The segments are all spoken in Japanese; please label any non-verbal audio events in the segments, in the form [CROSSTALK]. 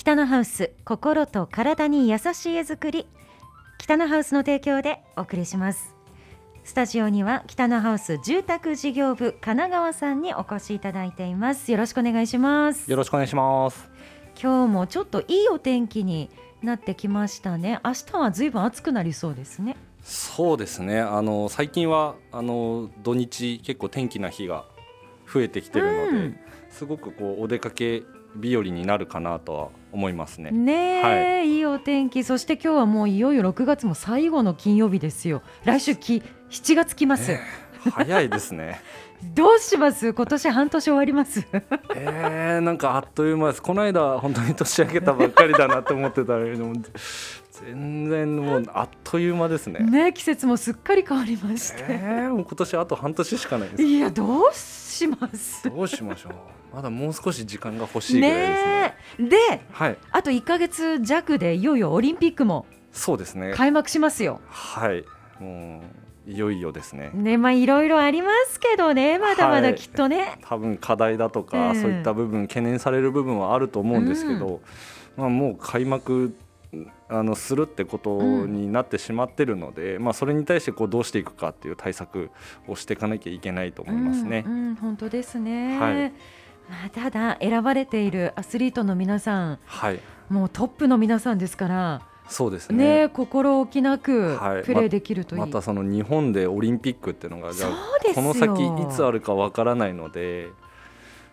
北のハウス心と体に優しい絵作り。北のハウスの提供でお送りします。スタジオには北のハウス住宅事業部神奈川さんにお越しいただいています。よろしくお願いします。よろしくお願いします。今日もちょっといいお天気になってきましたね。明日はずいぶん暑くなりそうですね。そうですね。あの最近はあの土日結構天気な日が増えてきてるので、うん、すごくこうお出かけ日和になるかなとは思いますね。ね、はい、いいお天気。そして今日はもういよいよ6月も最後の金曜日ですよ。来週き7月来ます、えー、早いですね。[LAUGHS] どうします？今年半年終わります？[LAUGHS] えー、なんかあっという間です。この間本当に年明けたばっかりだなと思ってたけど全然もうあっという間ですね。ね季節もすっかり変わりまして、えー、もう今年あと半年しかないです。いやどうします。どうしましょう。まだもう少し時間が欲しいぐらいですね。ねで、はい、あと1か月弱でいよいよオリンピックもそうですね。開幕しますよ。はい。もういよいよですね。ねまあいろいろありますけどね。まだまだきっとね。はい、多分課題だとか、そういった部分懸念される部分はあると思うんですけど、うん、まあもう開幕あのするってことになってしまってるので、うん、まあ、それに対してこうどうしていくかっていう対策をしていかなきゃいけないと思いますね。うんうん、本当ですね、はい。まあ、ただ選ばれているアスリートの皆さん、はい、もうトップの皆さんですからそうですね、ね、心置きなくプレーできるといい、はいま、またその日本でオリンピックっていうのがじゃこの先いつあるかわからないので。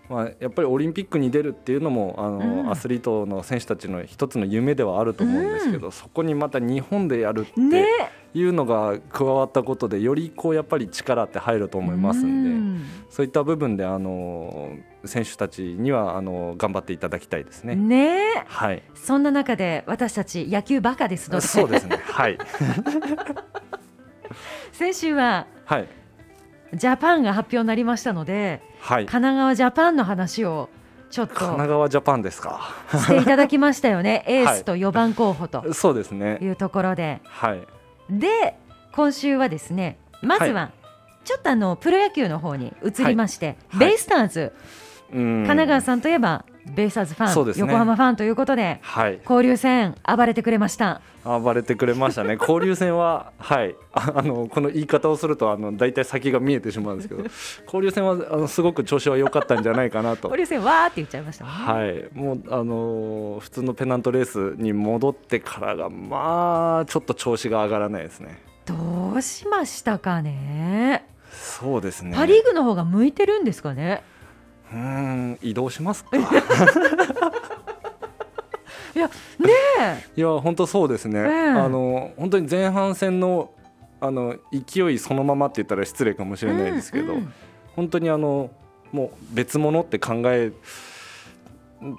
まあ、やっぱりオリンピックに出るっていうのもあの、うん、アスリートの選手たちの一つの夢ではあると思うんですけど、うん、そこにまた日本でやるっていうのが加わったことでよりこうやっぱり力って入ると思いますんで、うん、そういった部分であの選手たちにはあの頑張っていただきたいですね。ね。はい、そんな中で私たち野球バカですので。そうですね。はい。[LAUGHS] 先週は、はい、ジャパンが発表になりましたので、はい、神奈川ジャパンの話をちょっと神奈川ジャパンですか。していただきましたよね。[LAUGHS] エースと4番候補と、そうですね。いうところで、はい、で今週はですねまずは、ちょっとあのプロ野球の方に移りまして、ベイスターズ、神奈川さんといえばベイスターズファン、ね、横浜ファンということで、はい、交流戦暴れてくれました。暴れてくれましたね。[LAUGHS] 交流戦ははい。あのこの言い方をするとあの大体先が見えてしまうんですけど [LAUGHS] 交流戦はあのすごく調子は良かったんじゃないかなと。交流戦わーって言っちゃいました、ね、はい。もうあの普通のペナントレースに戻ってからがまあちょっと調子が上がらないですね。どうしましたかね。そうですね。パ・リーグの方が向いてるんですかねうん移動しますか？[LAUGHS] いやねいや本当そうですね、えー、あの本当に前半戦のあの勢いそのままって言ったら失礼かもしれないですけど、うんうん、本当にあのもう別物って考え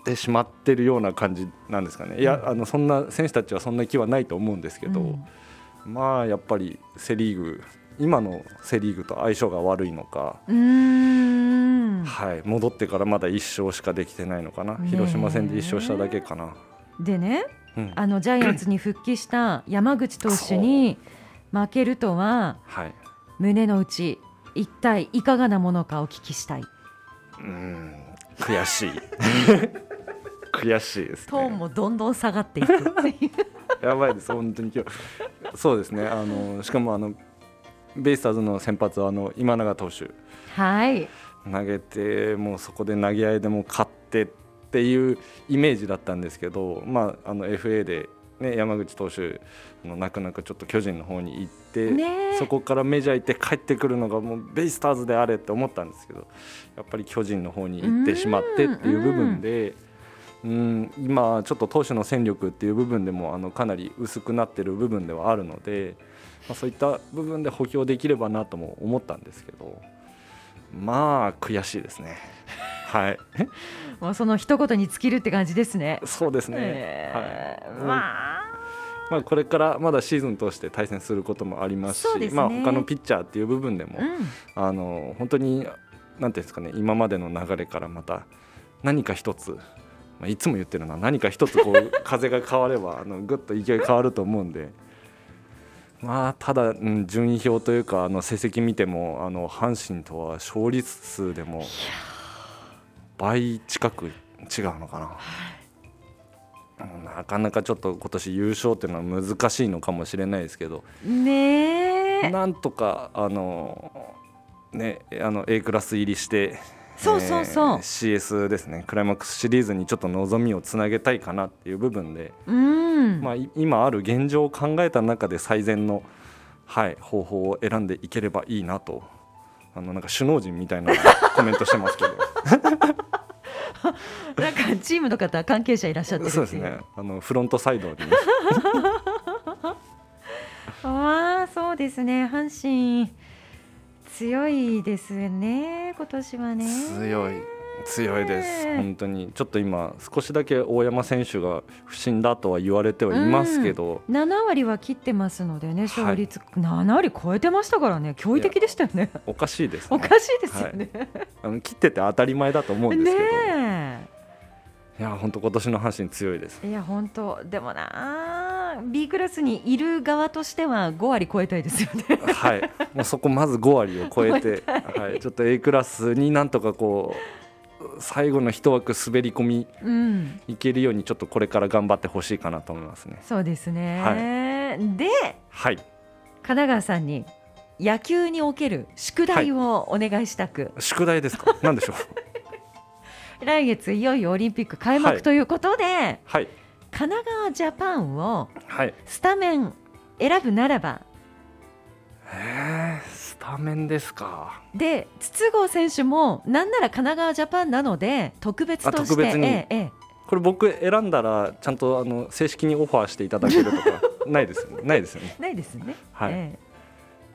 てしまってるような感じなんですかね、いやあのそんな選手たちはそんな気はないと思うんですけど、うん、まあやっぱりセ・リーグ今のセ・リーグと相性が悪いのか。はい、戻ってからまだ1勝しかできてないのかな、広島戦で1勝しただけかな。でね、うん、あのジャイアンツに復帰した山口投手に負けるとは、はい、胸の内一体いかがなものかお聞きしたい。うん。悔しい。[LAUGHS] 悔しいです、ね、トーンもどんどん下がっていくっていう。やばいです。本当に今日。そうですね。あのしかもあのベイスターズの先発はあの今永投手。はい。投げてもうそこで投げ合いでも勝ってっていうイメージだったんですけど、まあ、あの FA で、ね、山口投手の泣く泣くちょっと巨人の方に行って、ね、そこからメジャー行って帰ってくるのがもうベイスターズであれって思ったんですけどやっぱり巨人の方に行ってしまってっていう部分で。うん今、ちょっと投手の戦力っていう部分でもあのかなり薄くなってる部分ではあるので、まあ、そういった部分で補強できればなとも思ったんですけどまあ悔しいですね。[LAUGHS] はい。もうその一言に尽きるって感じですね。そうですね。えー、はい。まあ。まあ、これからまだシーズン通して対戦することもありますし、ね、まあ、他のピッチャーっていう部分でも、うん、あの本当になんていうんですかね今までの流れからまた何か一つ、まあ、いつも言ってるのは何か一つこう [LAUGHS] 風が変わればあのぐっと勢い変わると思うんで。まあ、ただ、うん、順位表というかあの成績見てもあの阪神とは勝率数でも倍近く違うのかな。なかなかちょっと今年優勝っていうのは難しいのかもしれないですけどねなんとかあの、ね、あの A クラス入りしてそうそうそう、えー、CS ですね。クライマックスシリーズにちょっと望みをつなげたいかなっていう部分で、うん。まあ、今ある現状を考えた中で最善の、はい、方法を選んでいければいいなと。あのなんか首脳陣みたいなコメントしてますけど。[LAUGHS] なんかチームの方関係者いらっしゃってそうですね。あのフロントサイドに。[LAUGHS] ああそうですね。阪神強いですね今年はね。強い強いです本当に。ちょっと今少しだけ大山選手が不振だとは言われてはいますけど、うん、7割は切ってますのでね勝率、はい、7割超えてましたからね驚異的でしたよね。おかしいです、ね、[LAUGHS] おかしいですよね、はい、あの切ってて当たり前だと思うんですけど。ねいや本当今年の阪神強いです。いや本当。でもな B クラスにいる側としては5割超えたいですよね。はい。もうそこまず5割を超えて [LAUGHS] はい、ちょっと A クラスになんとかこう最後の一枠滑り込み、うん、いけるようにちょっとこれから頑張ってほしいかなと思いますね。そうですね、はい、で、はい、神奈川さんに野球における宿題をお願いしたく、はい、宿題ですか？何でしょう？来月いよいよオリンピック開幕ということで、はい、はい、神奈川ジャパンをスタメン選ぶならば、へえスタメンですか？で筒香選手もなんなら神奈川ジャパンなので特別としてええ、これ僕選んだらちゃんとあの正式にオファーしていただけるとか [LAUGHS] ないですよね。ないですよね。ないですね。はい、え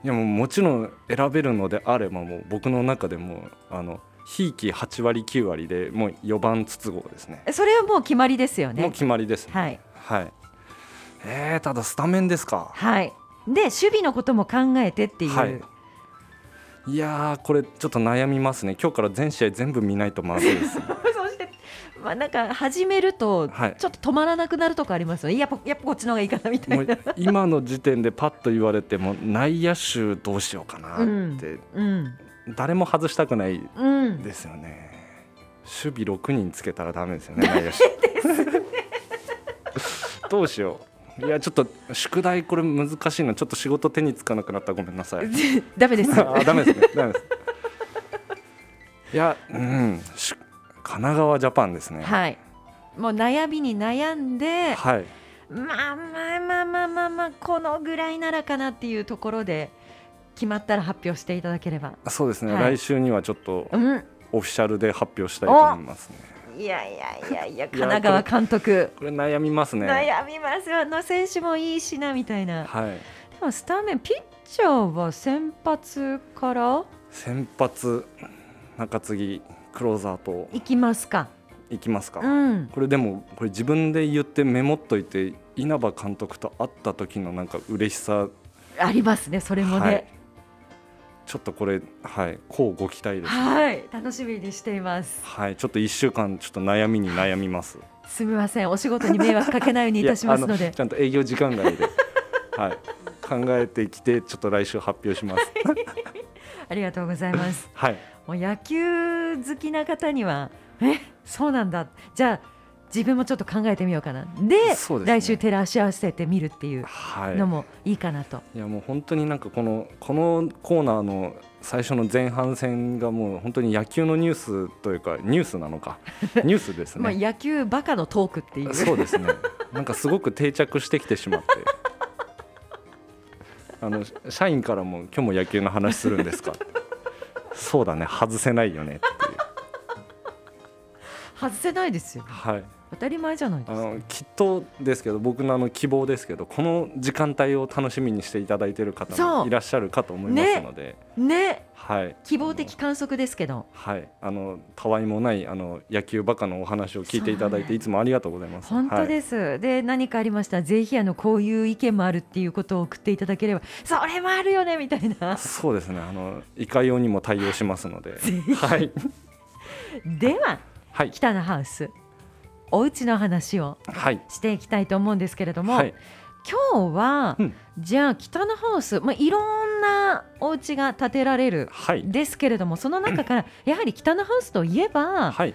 え、いやもうもちろん選べるのであればもう僕の中でもあのひいき8割9割でもう4番筒香ですね。それはもう決まりですよね。もう決まりです、ね、はい、はい、えー、ただスタメンですか。はい。で守備のことも考えてっていう、はい、いやこれちょっと悩みますね。今日から全試合全部見ないとまずいです、ね、[LAUGHS] そしてまあなんか始めるとちょっと止まらなくなるとかありますよね、はい、やっぱやっぱこっちの方がいいかなみたいな。今の時点でパッと言われても内野手どうしようかなって、うん。うん誰も外したくないですよね、うん、守備6人つけたらだめですよね内野手どうしよう。いやちょっと宿題これ難しいなちょっと仕事手につかなくなった。ごめんなさい。[LAUGHS] ダメです。あダメですね。ダメです。いやうん。神奈川ジャパンですね。はい。もう悩みに悩んで、はい、まあまあまあまあまあまあこのぐらいならかなっていうところで決まったら発表していただければ。そうですね、はい、来週にはちょっとオフィシャルで発表したいと思いますね、いやいやいやいや神奈川監督。これ悩みますね。悩みますよ。あの選手もいいしなみたいな、はい、でもスターメンピッチャーは先発から？先発中継ぎクローザーと。いきますか。いきますか、うん、これでもこれ自分で言ってメモっといて稲葉監督と会った時のなんか嬉しさ。ありますねそれもね、はいちょっとこれはいこうご期待です、はい楽しみにしています。はいちょっと一週間ちょっと悩みに悩みます。すみませんお仕事に迷惑かけないようにいたしますので。ちゃんと営業時間外で [LAUGHS] はい考えてきてちょっと来週発表します。[LAUGHS] ありがとうございます。はい。もう野球好きな方にはえそうなんだ。じゃあ自分もちょっと考えてみようかな。で、ね、来週照らし合わせてみるっていうのもいいかなと、はい、いやもう本当になんかこのこのコーナーの最初の前半戦がもう本当に野球のニュースというかニュースなのか。[LAUGHS] ニュースですね。まあ野球バカのトークっていう。そうですね。なんかすごく定着してきてしまって。[LAUGHS] あの社員からも今日も野球の話するんですか？そうだね。外せないよねっていう。外せないですよ、はい当たり前じゃないですか。きっとですけど僕のあの希望ですけどこの時間帯を楽しみにしていただいている方もいらっしゃるかと思いますので。ね。ね。はい、希望的観測ですけど、はい、あのたわいもないあの野球バカのお話を聞いていただいて、い。つもありがとうございます。本当です。はい、で何かありましたらぜひあのこういう意見もあるっていうことを送っていただければ、それもあるよねみたいな。そうですね。あのいかようにも対応しますので。[LAUGHS] はい。では、はい、北のハウスお家の話をしていきたいと思うんですけれども、はい、今日は、うん、じゃあ北のハウス、まあ、いろんなお家が建てられるですけれども、はい、その中からやはり北のハウスといえば、はい、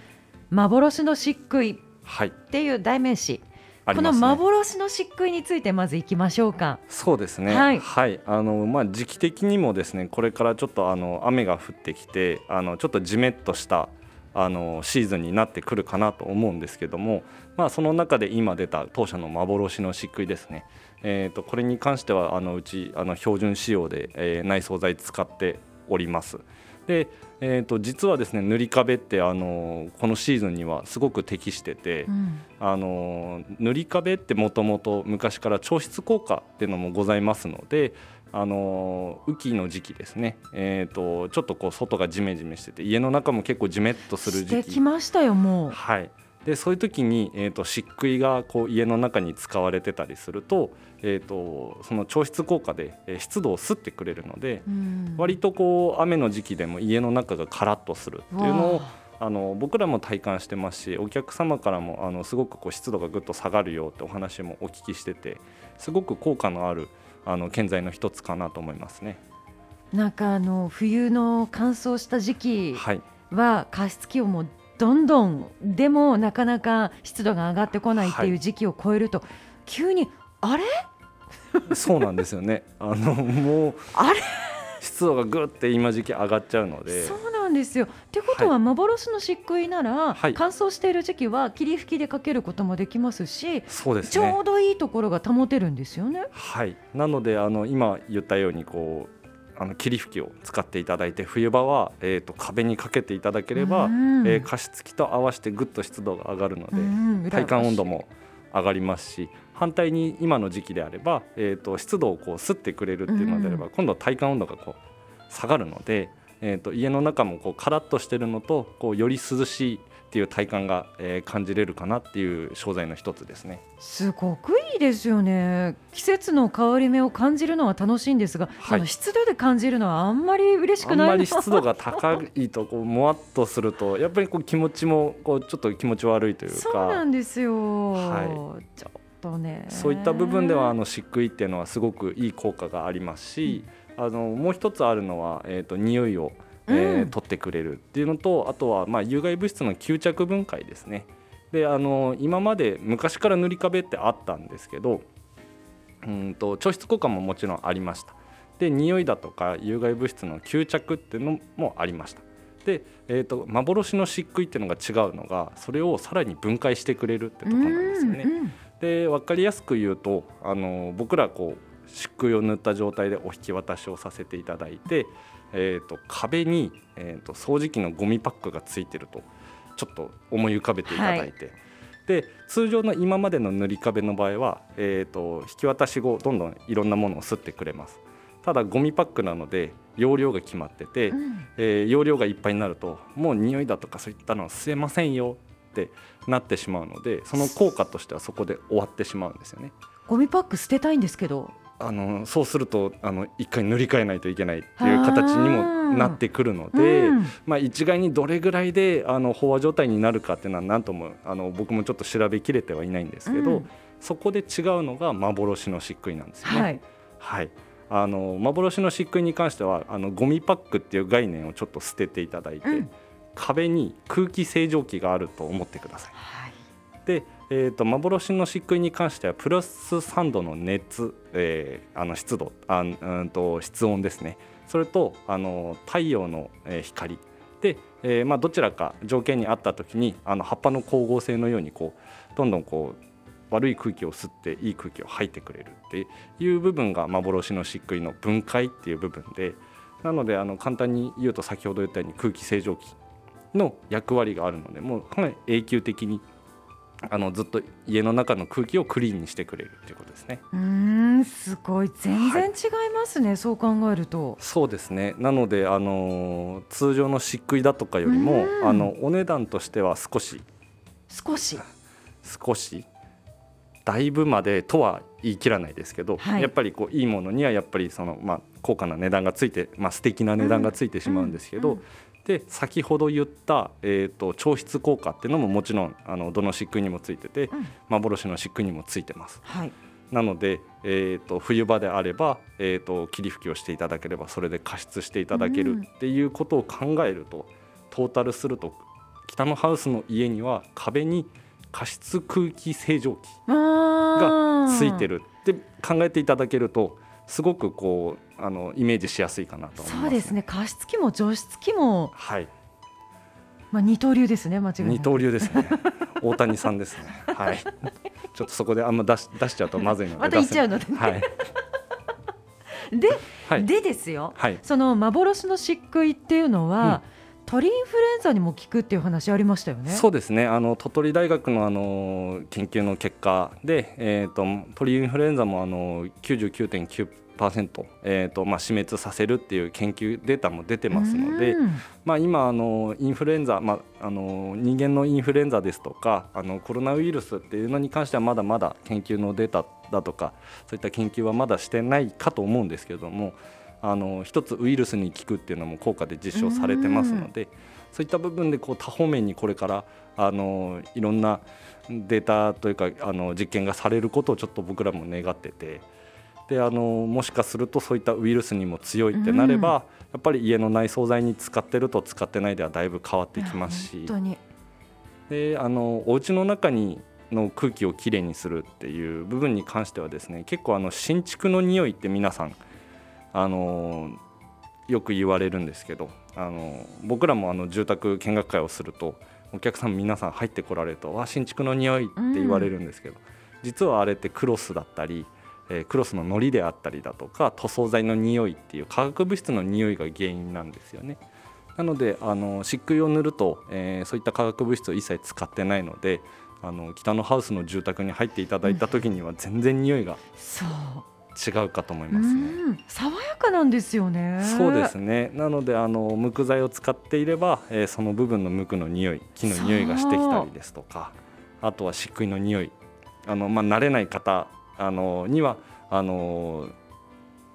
幻の漆喰っていう代名詞、ね、この幻の漆喰についてまずいきましょうか。そうですね。はい、はい、あのまあ時期的にもですね、これからちょっとあの雨が降ってきて、あのちょっとじめっとしたあのシーズンになってくるかなと思うんですけども、まあその中で今出た当社の幻の漆喰ですね。えっ、ー、とこれに関してはあのうちあの標準仕様で、えー、内装材使っております。でえーと、実はですね塗り壁ってあのこのシーズンにはすごく適してて、うん、あの塗り壁ってもともと昔から調湿効果っていうのもございますのであの雨季の時期ですね、えーと、ちょっとこう外がじめじめしてて家の中も結構じめっとする時期。きましたよもう。はい。でそういう時に、えーと、漆喰がこう家の中に使われてたりすると,、えーと、その調湿効果で、えー、湿度を吸ってくれるので、割とこう雨の時期でも家の中がカラッとするっていうのをあの僕らも体感してますしお客様からもあのすごくこう湿度がぐっと下がるよってお話もお聞きしててすごく効果のあるあの建材の一つかなと思いますね。なんかあの冬の乾燥した時期は加湿器をもどんどんでもなかなか湿度が上がってこないっていう時期を超えると、はい、急にあれ？そうなんですよね。あのもうあれ？湿度がぐって今時期上がっちゃうので。そうなんですよ。ってことは幻の漆喰なら、はい、乾燥している時期は霧吹きでかけることもできますしそうです、ね、ちょうどいいところが保てるんですよね。はい。なのであの今言ったようにこうあの霧吹きを使っていただいて冬場は、えーと、壁にかけていただければ、うん、えー、加湿器と合わせてぐっと湿度が上がるので、うん、体感温度も上がりますし反対に今の時期であれば、えーと、湿度をこう吸ってくれるっていうのであれば、うん、今度は体感温度がこう下がるので、えーと、と家の中もこうカラッとしてるのとこうより涼しいっていう体感が、えー、感じれるかなっていう商材の一つですね。すごくいいですよね。季節の変わり目を感じるのは楽しいんですが、はい、湿度で感じるのはあんまり嬉しくないあんまり湿度が高いとこうもわっとするとやっぱりこう気持ちもこうちょっと気持ち悪いというか。そうなんですよ、はい、ちょっとね。そういった部分ではあの漆喰っていうのはすごくいい効果がありますし、うん、あのもう一つあるのは、えーと、と匂いをえー、取ってくれるっていうのとあとはまあ有害物質の吸着分解ですね。であの今まで昔から塗り壁ってあったんですけどうんと調湿効果ももちろんありました。で匂いだとか有害物質の吸着っていうのもありました。で、えーと、幻の漆喰っていうのが違うのがそれをさらに分解してくれるってところなんですよね。で分かりやすく言うとあの僕らこう漆喰を塗った状態でお引き渡しをさせていただいてえーと、壁に、えーと、掃除機のゴミパックがついてるとちょっと思い浮かべていただいて、はい、で通常の今までの塗り壁の場合は、えーと、引き渡し後どんどんいろんなものを吸ってくれます。ただゴミパックなので容量が決まってて、うん、えー、容量がいっぱいになるともう匂いだとかそういったのは吸えませんよってなってしまうのでその効果としてはそこで終わってしまうんですよね。ゴミパック捨てたいんですけどあのそうするとあの一回塗り替えないといけないっていう形にもなってくるので、うん、まあ、一概にどれぐらいであの飽和状態になるかっていうのは何ともあの僕もちょっと調べきれてはいないんですけど、うん、そこで違うのが幻の漆喰なんですよね。はい、はい、あの幻の漆喰に関してはあのゴミパックっていう概念をちょっと捨てていただいて、うん、壁に空気清浄機があると思ってください。はい、でえーと、幻の漆喰に関してはプラス3度の熱、えー、あの湿度あうんと室温ですね。それとあの太陽の、光。で、えーまあ、どちらか条件にあった時にあの葉っぱの光合成のようにこうどんどんこう悪い空気を吸っていい空気を吐いてくれるっていう部分が幻の漆喰の分解っていう部分でなのであの簡単に言うと先ほど言ったように空気清浄機の役割があるのでもうかなり永久的にあのずっと家の中の空気をクリーンにしてくれるということですね。うんすごい。全然違いますね、はい、そう考えると。そうですね。なのであの通常の漆喰だとかよりもあのお値段としては少し少し。少しだいぶまでとは言い切らないですけど、はい、やっぱりこういいものにはやっぱりその、まあ、高価な値段がついて、まあ素敵な値段がついてしまうんですけど、うんうんで先ほど言った、えーと、調湿効果っていうのももちろんあのどの漆喰にもついてて、うん、幻の漆喰にもついてます。はい、なので、えーと、冬場であれば、えーと、霧吹きをしていただければそれで加湿していただけるっていうことを考えると、うん、トータルすると北のハウスの家には壁に加湿空気清浄機がついてるって考えていただけるとすごくこうあのイメージしやすいかなと、ね、そうですね。加湿器も除湿器もはい。まあ二刀流ですね間違い二刀流ですね。大谷さんですね。はい。[LAUGHS] ちょっとそこであんま出し出しちゃうとまずいので [LAUGHS] また言っちゃうので、ね、はい。で、はい、でですよ、はい、その幻の漆喰っていうのは、うん。鳥インフルエンザにも効くっていう話ありましたよね。そうですね。あの鳥取大学のあの研究の結果で、えっ、ー、と鳥インフルエンザもあの99.9えーとまあ、死滅させるっていう研究データも出てますので、まあ、今あのインフルエンザ、まあ、あの人間のインフルエンザですとかあのコロナウイルスっていうのに関してはまだまだ研究のデータだとかそういった研究はまだしてないかと思うんですけれどもあの一つウイルスに効くっていうのも効果で実証されてますのでそういった部分でこう多方面にこれからあのいろんなデータというかあの実験がされることをちょっと僕らも願っててであのもしかするとそういったウイルスにも強いってなれば、やっぱり家の内装材に使ってると使ってないではだいぶ変わってきますし。であのお家の中にの空気をきれいにするっていう部分に関してはですね結構あの新築の匂いって皆さんあのよく言われるんですけどあの僕らもあの住宅見学会をするとお客さん皆さん入ってこられると「わ新築の匂い」って言われるんですけど、うん、実はあれってクロスだったり、えー、クロスの糊であったりだとか塗装剤の匂いっていう化学物質の匂いが原因なんですよね。なのであの漆喰を塗ると、えー、そういった化学物質を一切使ってないのであの北のハウスの住宅に入っていただいた時には全然匂いが、そう違うかと思いますね。爽やかなんですよね。そうですね。なのであの無垢材を使っていれば、えー、その部分の無垢の匂い、木の匂いがしてきたりですとか、あとは漆喰の匂い、あのまあ慣れない方あのにはあの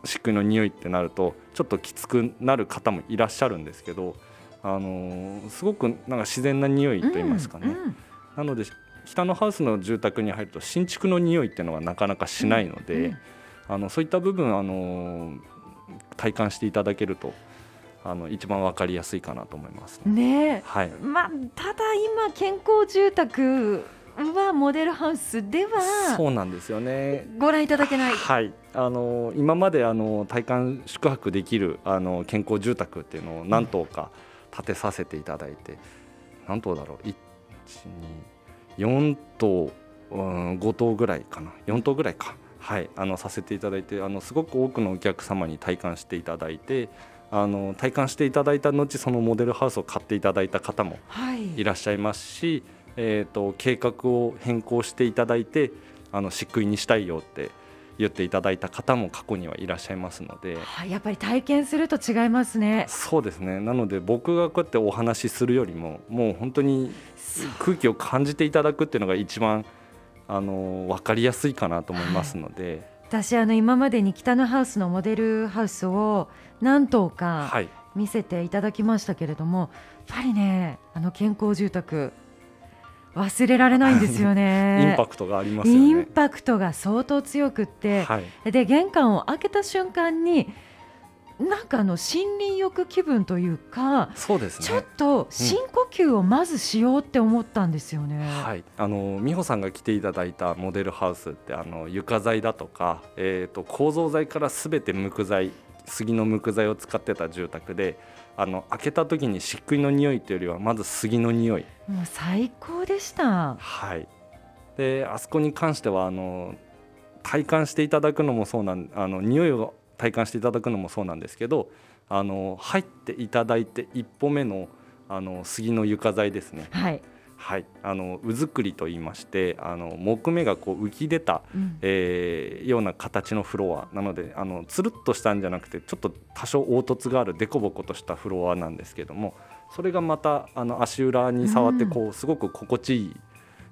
漆喰の匂いってなるとちょっときつくなる方もいらっしゃるんですけど、あのすごくなんか自然な匂いと言いますかね。うんうん、なので北のハウスの住宅に入ると新築の匂いっていうのはなかなかしないので。うんうんあのそういった部分あの体感していただけるとあの一番わかりやすいかなと思いますね。はい。まあただ今健康住宅はモデルハウスではそうなんですよね。ご覧いただけない。はい。あの今まであの体感宿泊できるあの健康住宅っていうのを何棟か建てさせていただいて、何棟だろう？一二四棟、うん、5棟ぐらいかな。4棟ぐらいか。はい、あのさせていただいてあのすごく多くのお客様に体感していただいてあの体感していただいた後そのモデルハウスを買っていただいた方もいらっしゃいますし、はい、えーと、計画を変更していただいてあの漆喰にしたいよって言っていただいた方も過去にはいらっしゃいますので、はい、やっぱり体験すると違いますね。そうですね。なので僕がこうやってお話しするよりももう本当に空気を感じていただくっていうのが一番あの分かりやすいかなと思いますので、はい、私あの今までに北のハウスのモデルハウスを何棟か見せていただきましたけれども、やっぱりねあの健康住宅忘れられないんですよね。[LAUGHS] インパクトがあります、ね、インパクトが相当強くって、はい、で玄関を開けた瞬間になんかあの森林浴気分というかそうです、ね、ちょっと深呼吸をまずしようって思ったんですよね、うん、はい。あの美穂さんが来ていただいたモデルハウスってあの床材だとか、えーと、構造材からすべて無垢材杉の無垢材を使ってた住宅であの開けた時に漆喰の匂いというよりはまず杉の匂い。もう最高でした。はい。であそこに関してはあの体感していただくのもそうなんあの匂いを体感していただくのもそうなんですけどあの入っていただいて一歩目のあの杉の床材ですね。はいはい、あのうずくりと言いましてあの木目がこう浮き出た、うん、えー、ような形のフロア。なのであのつるっとしたんじゃなくてちょっと多少凹凸がある凸凹としたフロアなんですけどもそれがまたあの足裏に触ってこう、うん、すごく心地いい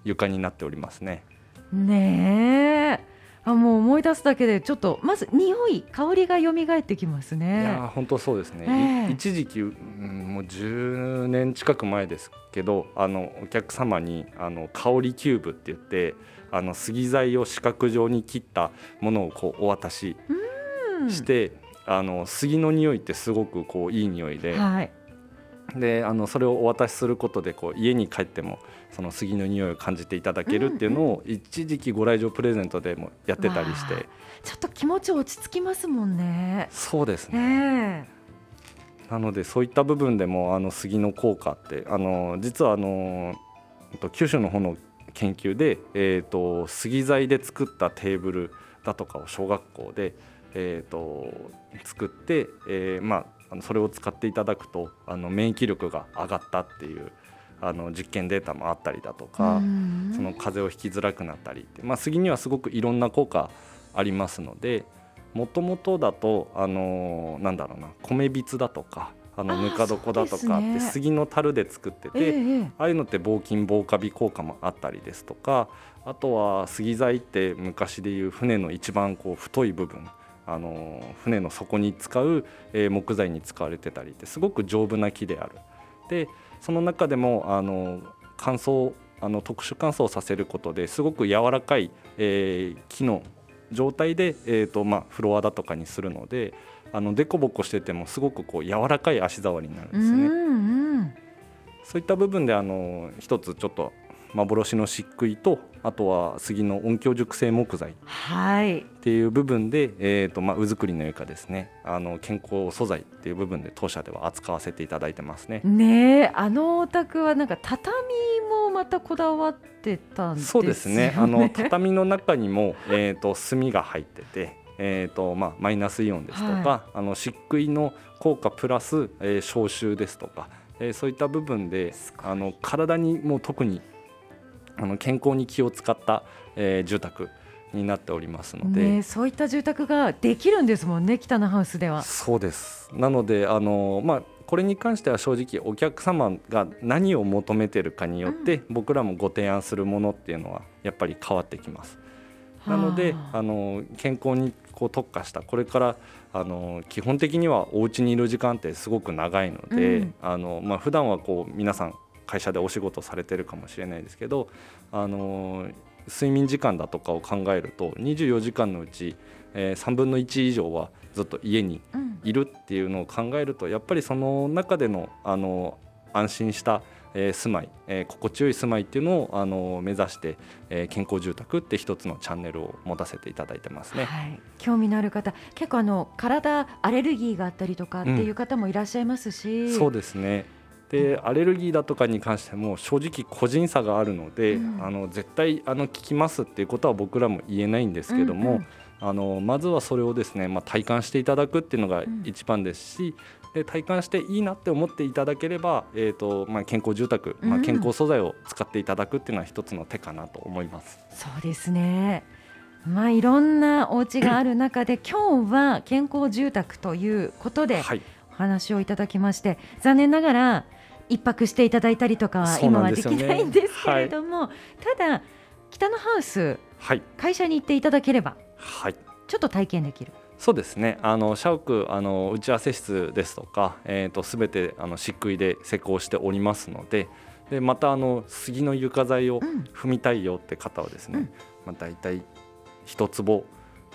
床になっておりますね。ねえあもう思い出すだけでちょっとまず匂い香りが蘇ってきますね。いや本当そうですね。えー、一時期、うん、もう10年近く前ですけどあのお客様にあの香りキューブって言ってあの杉材を四角状に切ったものをこうお渡ししてあの杉の匂いってすごくこういい匂いで。はいであのそれをお渡しすることでこう家に帰ってもその杉の匂いを感じていただけるっていうのを一時期ご来場プレゼントでもやってたりして、ちょっと気持ち落ち着きますもんね。そうですね、え。ー、なのでそういった部分でもあの杉の効果ってあの実はあの九州の方の研究で、えーと、杉材で作ったテーブルだとかを小学校で、えーと、作って、えーまあ、それを使っていただくとあの免疫力が上がったっていうあの実験データもあったりだとかその風邪をひきづらくなったりまあ、杉にはすごくいろんな効果ありますのでもともとだとあのなんだろうな米びつだとかあのぬか床だとかって杉の樽で作っててああいうのって防菌防カビ効果もあったりですとかあとは杉材って昔でいう船の一番こう太い部分あの船の底に使う、え木材に使われてたりってすごく丈夫な木である。でその中でもあの乾燥あの特殊乾燥させることですごく柔らかい、えー、木の状態で、えーとまあ、フロアだとかにするのであのデコボコしててもすごくこう柔らかい足触りになるんですね。うんうん、そういった部分であの一つちょっと幻の漆喰とあとは杉の音響熟成木材。っていう部分で、はい、えーとまあ、うづくりの床ですね。あの健康素材っていう部分で当社では扱わせていただいてますね。ねあのお宅はなんか畳もまたこだわってたんですそうですね。あの畳の中にも、えーと、炭が入ってて。えーとまあ、マイナスイオンですとか、はい、あの漆喰の効果プラス、えー、消臭ですとか、えー、そういった部分であの体にも特にあの健康に気を使った、えー、住宅になっておりますので、ね、そういった住宅ができるんですもんね北のハウスでは。そうです。なのであの、まあ、これに関しては正直お客様が何を求めてるかによって、うん、僕らもご提案するものっていうのはやっぱり変わってきます。なのであの健康にこう特化したこれからあの基本的にはお家にいる時間ってすごく長いので、うん、あのまあ普段はこう皆さん会社でお仕事されてるかもしれないですけどあの睡眠時間だとかを考えると24時間のうち、えー、3分の1以上はずっと家にいるっていうのを考えると、やっぱりその中でのあの安心したえー、住まい、えー、心地よい住まいっていうのをあの目指して、えー、健康住宅って一つのチャンネルを持たせていただいてますね、はい、興味のある方結構あの体アレルギーがあったりとかっていう方もいらっしゃいますし、うん、そうですねでアレルギーだとかに関しても正直個人差があるので、うん、あの絶対あの効きますっていうことは僕らも言えないんですけども、うんうん、あのまずはそれをですね、まあ、体感していただくっていうのが一番ですし、うん、で体感していいなって思っていただければ、えーとまあ、健康住宅、まあ、健康素材を使っていただくっていうのは一つの手かなと思います。そうですね。まあ、いろんなお家がある中で [LAUGHS] 今日は健康住宅ということでお話をいただきまして、はい、残念ながら一泊していただいたりとかは今はできないんですけれども、はい、ただ北のハウス、はい、会社に行っていただければ、はい、ちょっと体験できる。そうですね。あの社屋あの打ち合わせ室ですとか、えーと、すべてあの漆喰で施工しておりますのででまたあの杉の床材を踏みたいよって方はですね、うん、まあ、大体一坪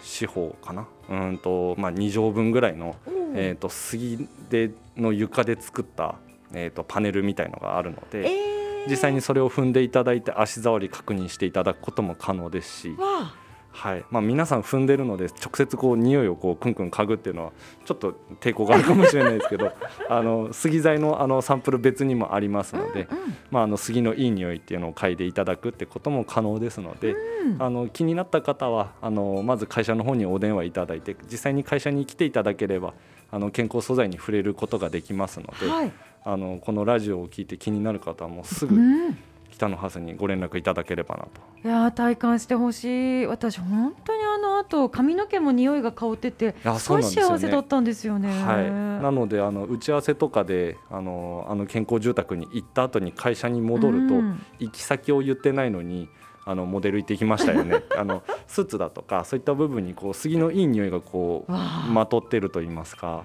四方かな。うんと、まあ、2畳分ぐらいの、えーと杉での床で作ったえーと、パネルみたいのがあるので、えー、実際にそれを踏んでいただいて足触り確認していただくことも可能ですし。はい。まあ、皆さん踏んでるので直接こう匂いをこうクンクン嗅ぐっていうのはちょっと抵抗があるかもしれないですけど [LAUGHS] あの杉材のあのサンプル別にもありますので、うんうん、まあ、あの杉のいい匂いっていうのを嗅いでいただくってことも可能ですので、うん、あの気になった方はあのまず会社の方にお電話いただいて実際に会社に来ていただければあの健康素材に触れることができますので、はい、あのこのラジオを聞いて気になる方はもうすぐ、北のハスにご連絡いただければなと。いや体感してほしい。私本当にあの後髪の毛も匂いが香っててすごい幸せだったんですよね、はい、なのであの打ち合わせとかであのあの健康住宅に行った後に会社に戻ると、うん、行き先を言ってないのにあのモデル行ってきましたよね。[LAUGHS] あのスーツだとかそういった部分にこう杉のいい匂いがこうまとってると言いますか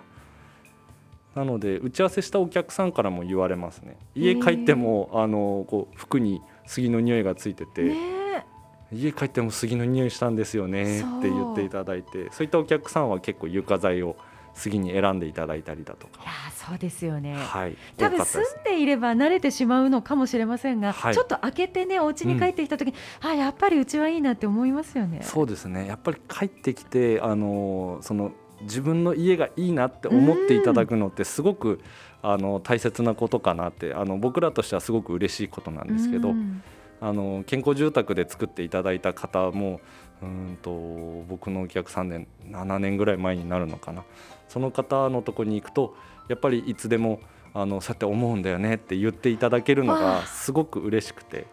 なので打ち合わせしたお客さんからも言われますね。家帰ってもあのこう服に杉の匂いがついてて、ね、家帰っても杉の匂いしたんですよねって言っていただいてそう。いったお客さんは結構床材を杉に選んでいただいたりだとか。いやそうですよね、はい、多分住んでいれば慣れてしまうのかもしれませんが、はい、ちょっと開けてねお家に帰ってきた時に、うん、あやっぱりうちはいいなって思いますよね。そうですね。やっぱり帰ってきてあのその自分の家がいいなって思っていただくのってすごくあの大切なことかなってあの僕らとしてはすごく嬉しいことなんですけど、あの健康住宅で作っていただいた方もうんと僕のお客さんで7年ぐらい前になるのかな。その方のとこに行くとやっぱりいつでもあのそうやって思うんだよねって言っていただけるのがすごく嬉しくて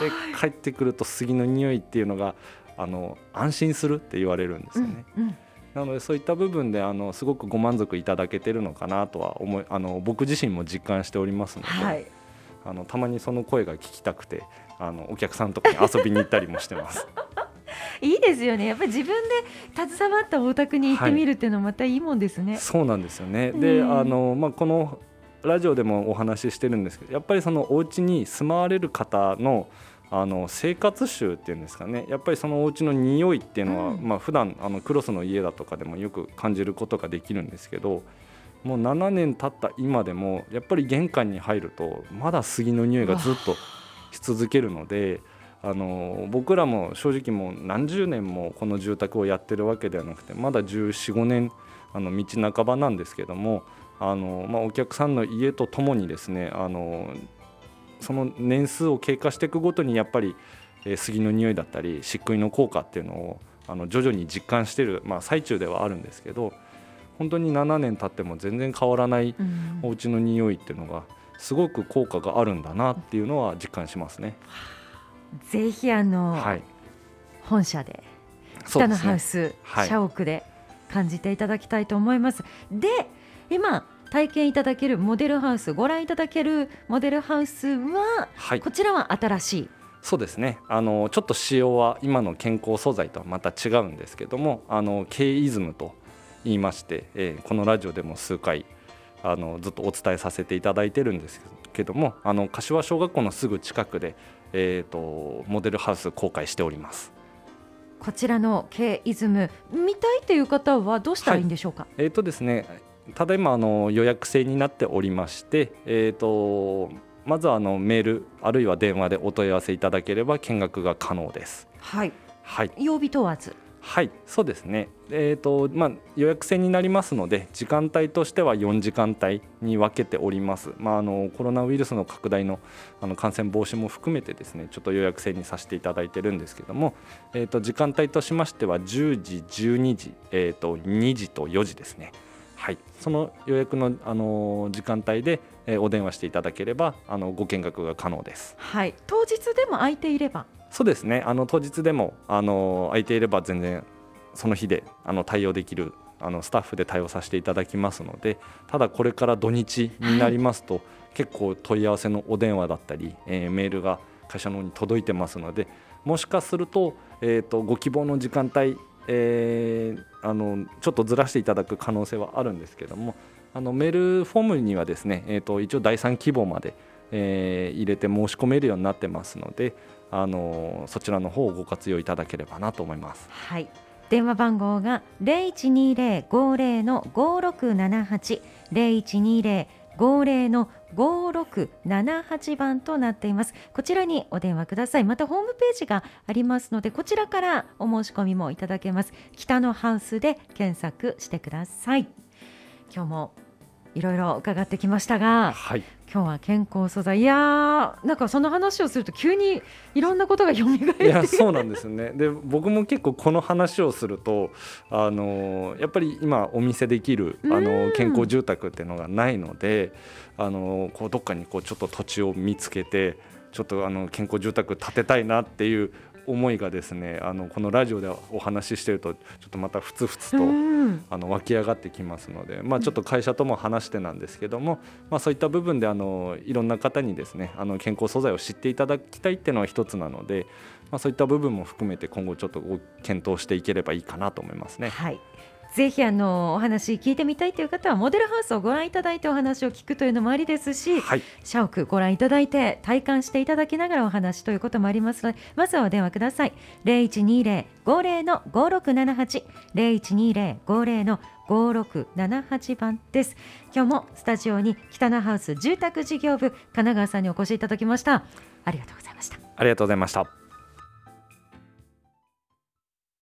で帰ってくると杉の匂いっていうのがあの安心するって言われるんですよね。うんうんなのでそういった部分であのすごくご満足いただけてるのかなとは思いあの僕自身も実感しておりますので、はい、あのたまにその声が聞きたくてあのお客さんとかに遊びに行ったりもしてます。[LAUGHS] いいですよね。やっぱり自分で携わったお宅に行ってみるっていうのはまたいいもんですね。はい、そうなんですよね。で、あのまあこのラジオでもお話ししてるんですけど、やっぱりそのお家に住まわれる方のあの生活習っていうんですかねやっぱりそのお家の匂いっていうのは、うんまあ普段あのクロスの家だとかでもよく感じることができるんですけどもう7年経った今でもやっぱり玄関に入るとまだ杉の匂いがずっとし続けるので。あの僕らも正直もう何十年もこの住宅をやってるわけではなくてまだ1415年あの道半ばなんですけどもあの、まあ、お客さんの家とともにですねあのその年数を経過していくごとにやっぱり、えー、杉の匂いだったり漆喰の効果っていうのをあの徐々に実感している、まあ、最中ではあるんですけど本当に7年経っても全然変わらないお家の匂いっていうのがすごく効果があるんだなっていうのは実感しますね。ぜひあの、はい、本社で北のハウス、ねはい、社屋で感じていただきたいと思います。で今体験いただけるモデルハウスご覧いただけるモデルハウスは、はい、こちらは新しい？そうですね。あのちょっと仕様は今の健康素材とはまた違うんですけどもあの K イズムと言いまして、えー、このラジオでも数回あのずっとお伝えさせていただいてるんですけどもあの柏小学校のすぐ近くで、えーと、モデルハウス公開しております。こちらの K イズム見たいという方はどうしたらいいんでしょうか、はい、えーとですねただいまあの予約制になっておりまして、えーと、まずはあのメールあるいは電話でお問い合わせいただければ見学が可能です。はい、はい、曜日問わず。はいそうですね、えーとまあ、予約制になりますので時間帯としては4時間帯に分けております、まあ、あのコロナウイルスの拡大のあの感染防止も含めてですねちょっと予約制にさせていただいてるんですけども、えー、と時間帯としましては10時12時、えー、と2時と4時ですね。はい、その予約の、あの時間帯で、えー、お電話していただければあのご見学が可能です。はい、当日でも空いていれば？そうですね。あの当日でもあの空いていれば全然その日であの対応できるあのスタッフで対応させていただきますのでただこれから土日になりますと、はい、結構問い合わせのお電話だったり、えー、メールが会社の方に届いてますのでもしかすると,、えーとご希望の時間帯えー、あのちょっとずらしていただく可能性はあるんですけどもあのメールフォームにはですね、えーと、一応第3希望まで、えー、入れて申し込めるようになってますのであのそちらの方をご活用いただければなと思います。はい電話番号が0120-50の5678 0120 50の5678番となっています。こちらにお電話ください。またホームページがありますのでこちらからお申し込みもいただけます。北のハウスで検索してください。今日もいろいろ伺ってきましたが、はい、今日は健康素材。いやなんかその話をすると急にいろんなことが蘇っていやそうなんですね。で僕も結構この話をするとあのやっぱり今お見せできるあの健康住宅っていうのがないのであのこうどっかにこうちょっと土地を見つけてちょっとあの健康住宅建てたいなっていう思いがですねあのこのラジオでお話ししてるとちょっとまたふつふつと、あの湧き上がってきますので、まあ、ちょっと会社とも話してなんですけども、まあ、そういった部分であのいろんな方にですねあの健康素材を知っていただきたいっていうのは一つなので、まあ、そういった部分も含めて今後ちょっと検討していければいいかなと思いますね。はいぜひあのお話聞いてみたいという方はモデルハウスをご覧いただいてお話を聞くというのもありですし、はい、社屋ご覧いただいて体感していただきながらお話ということもありますのでまずはお電話ください。0120-50の5678 0120-50の5678番です今日もスタジオに北野ハウス住宅事業部神奈川さんにお越しいただきましたありがとうございましたありがとうございました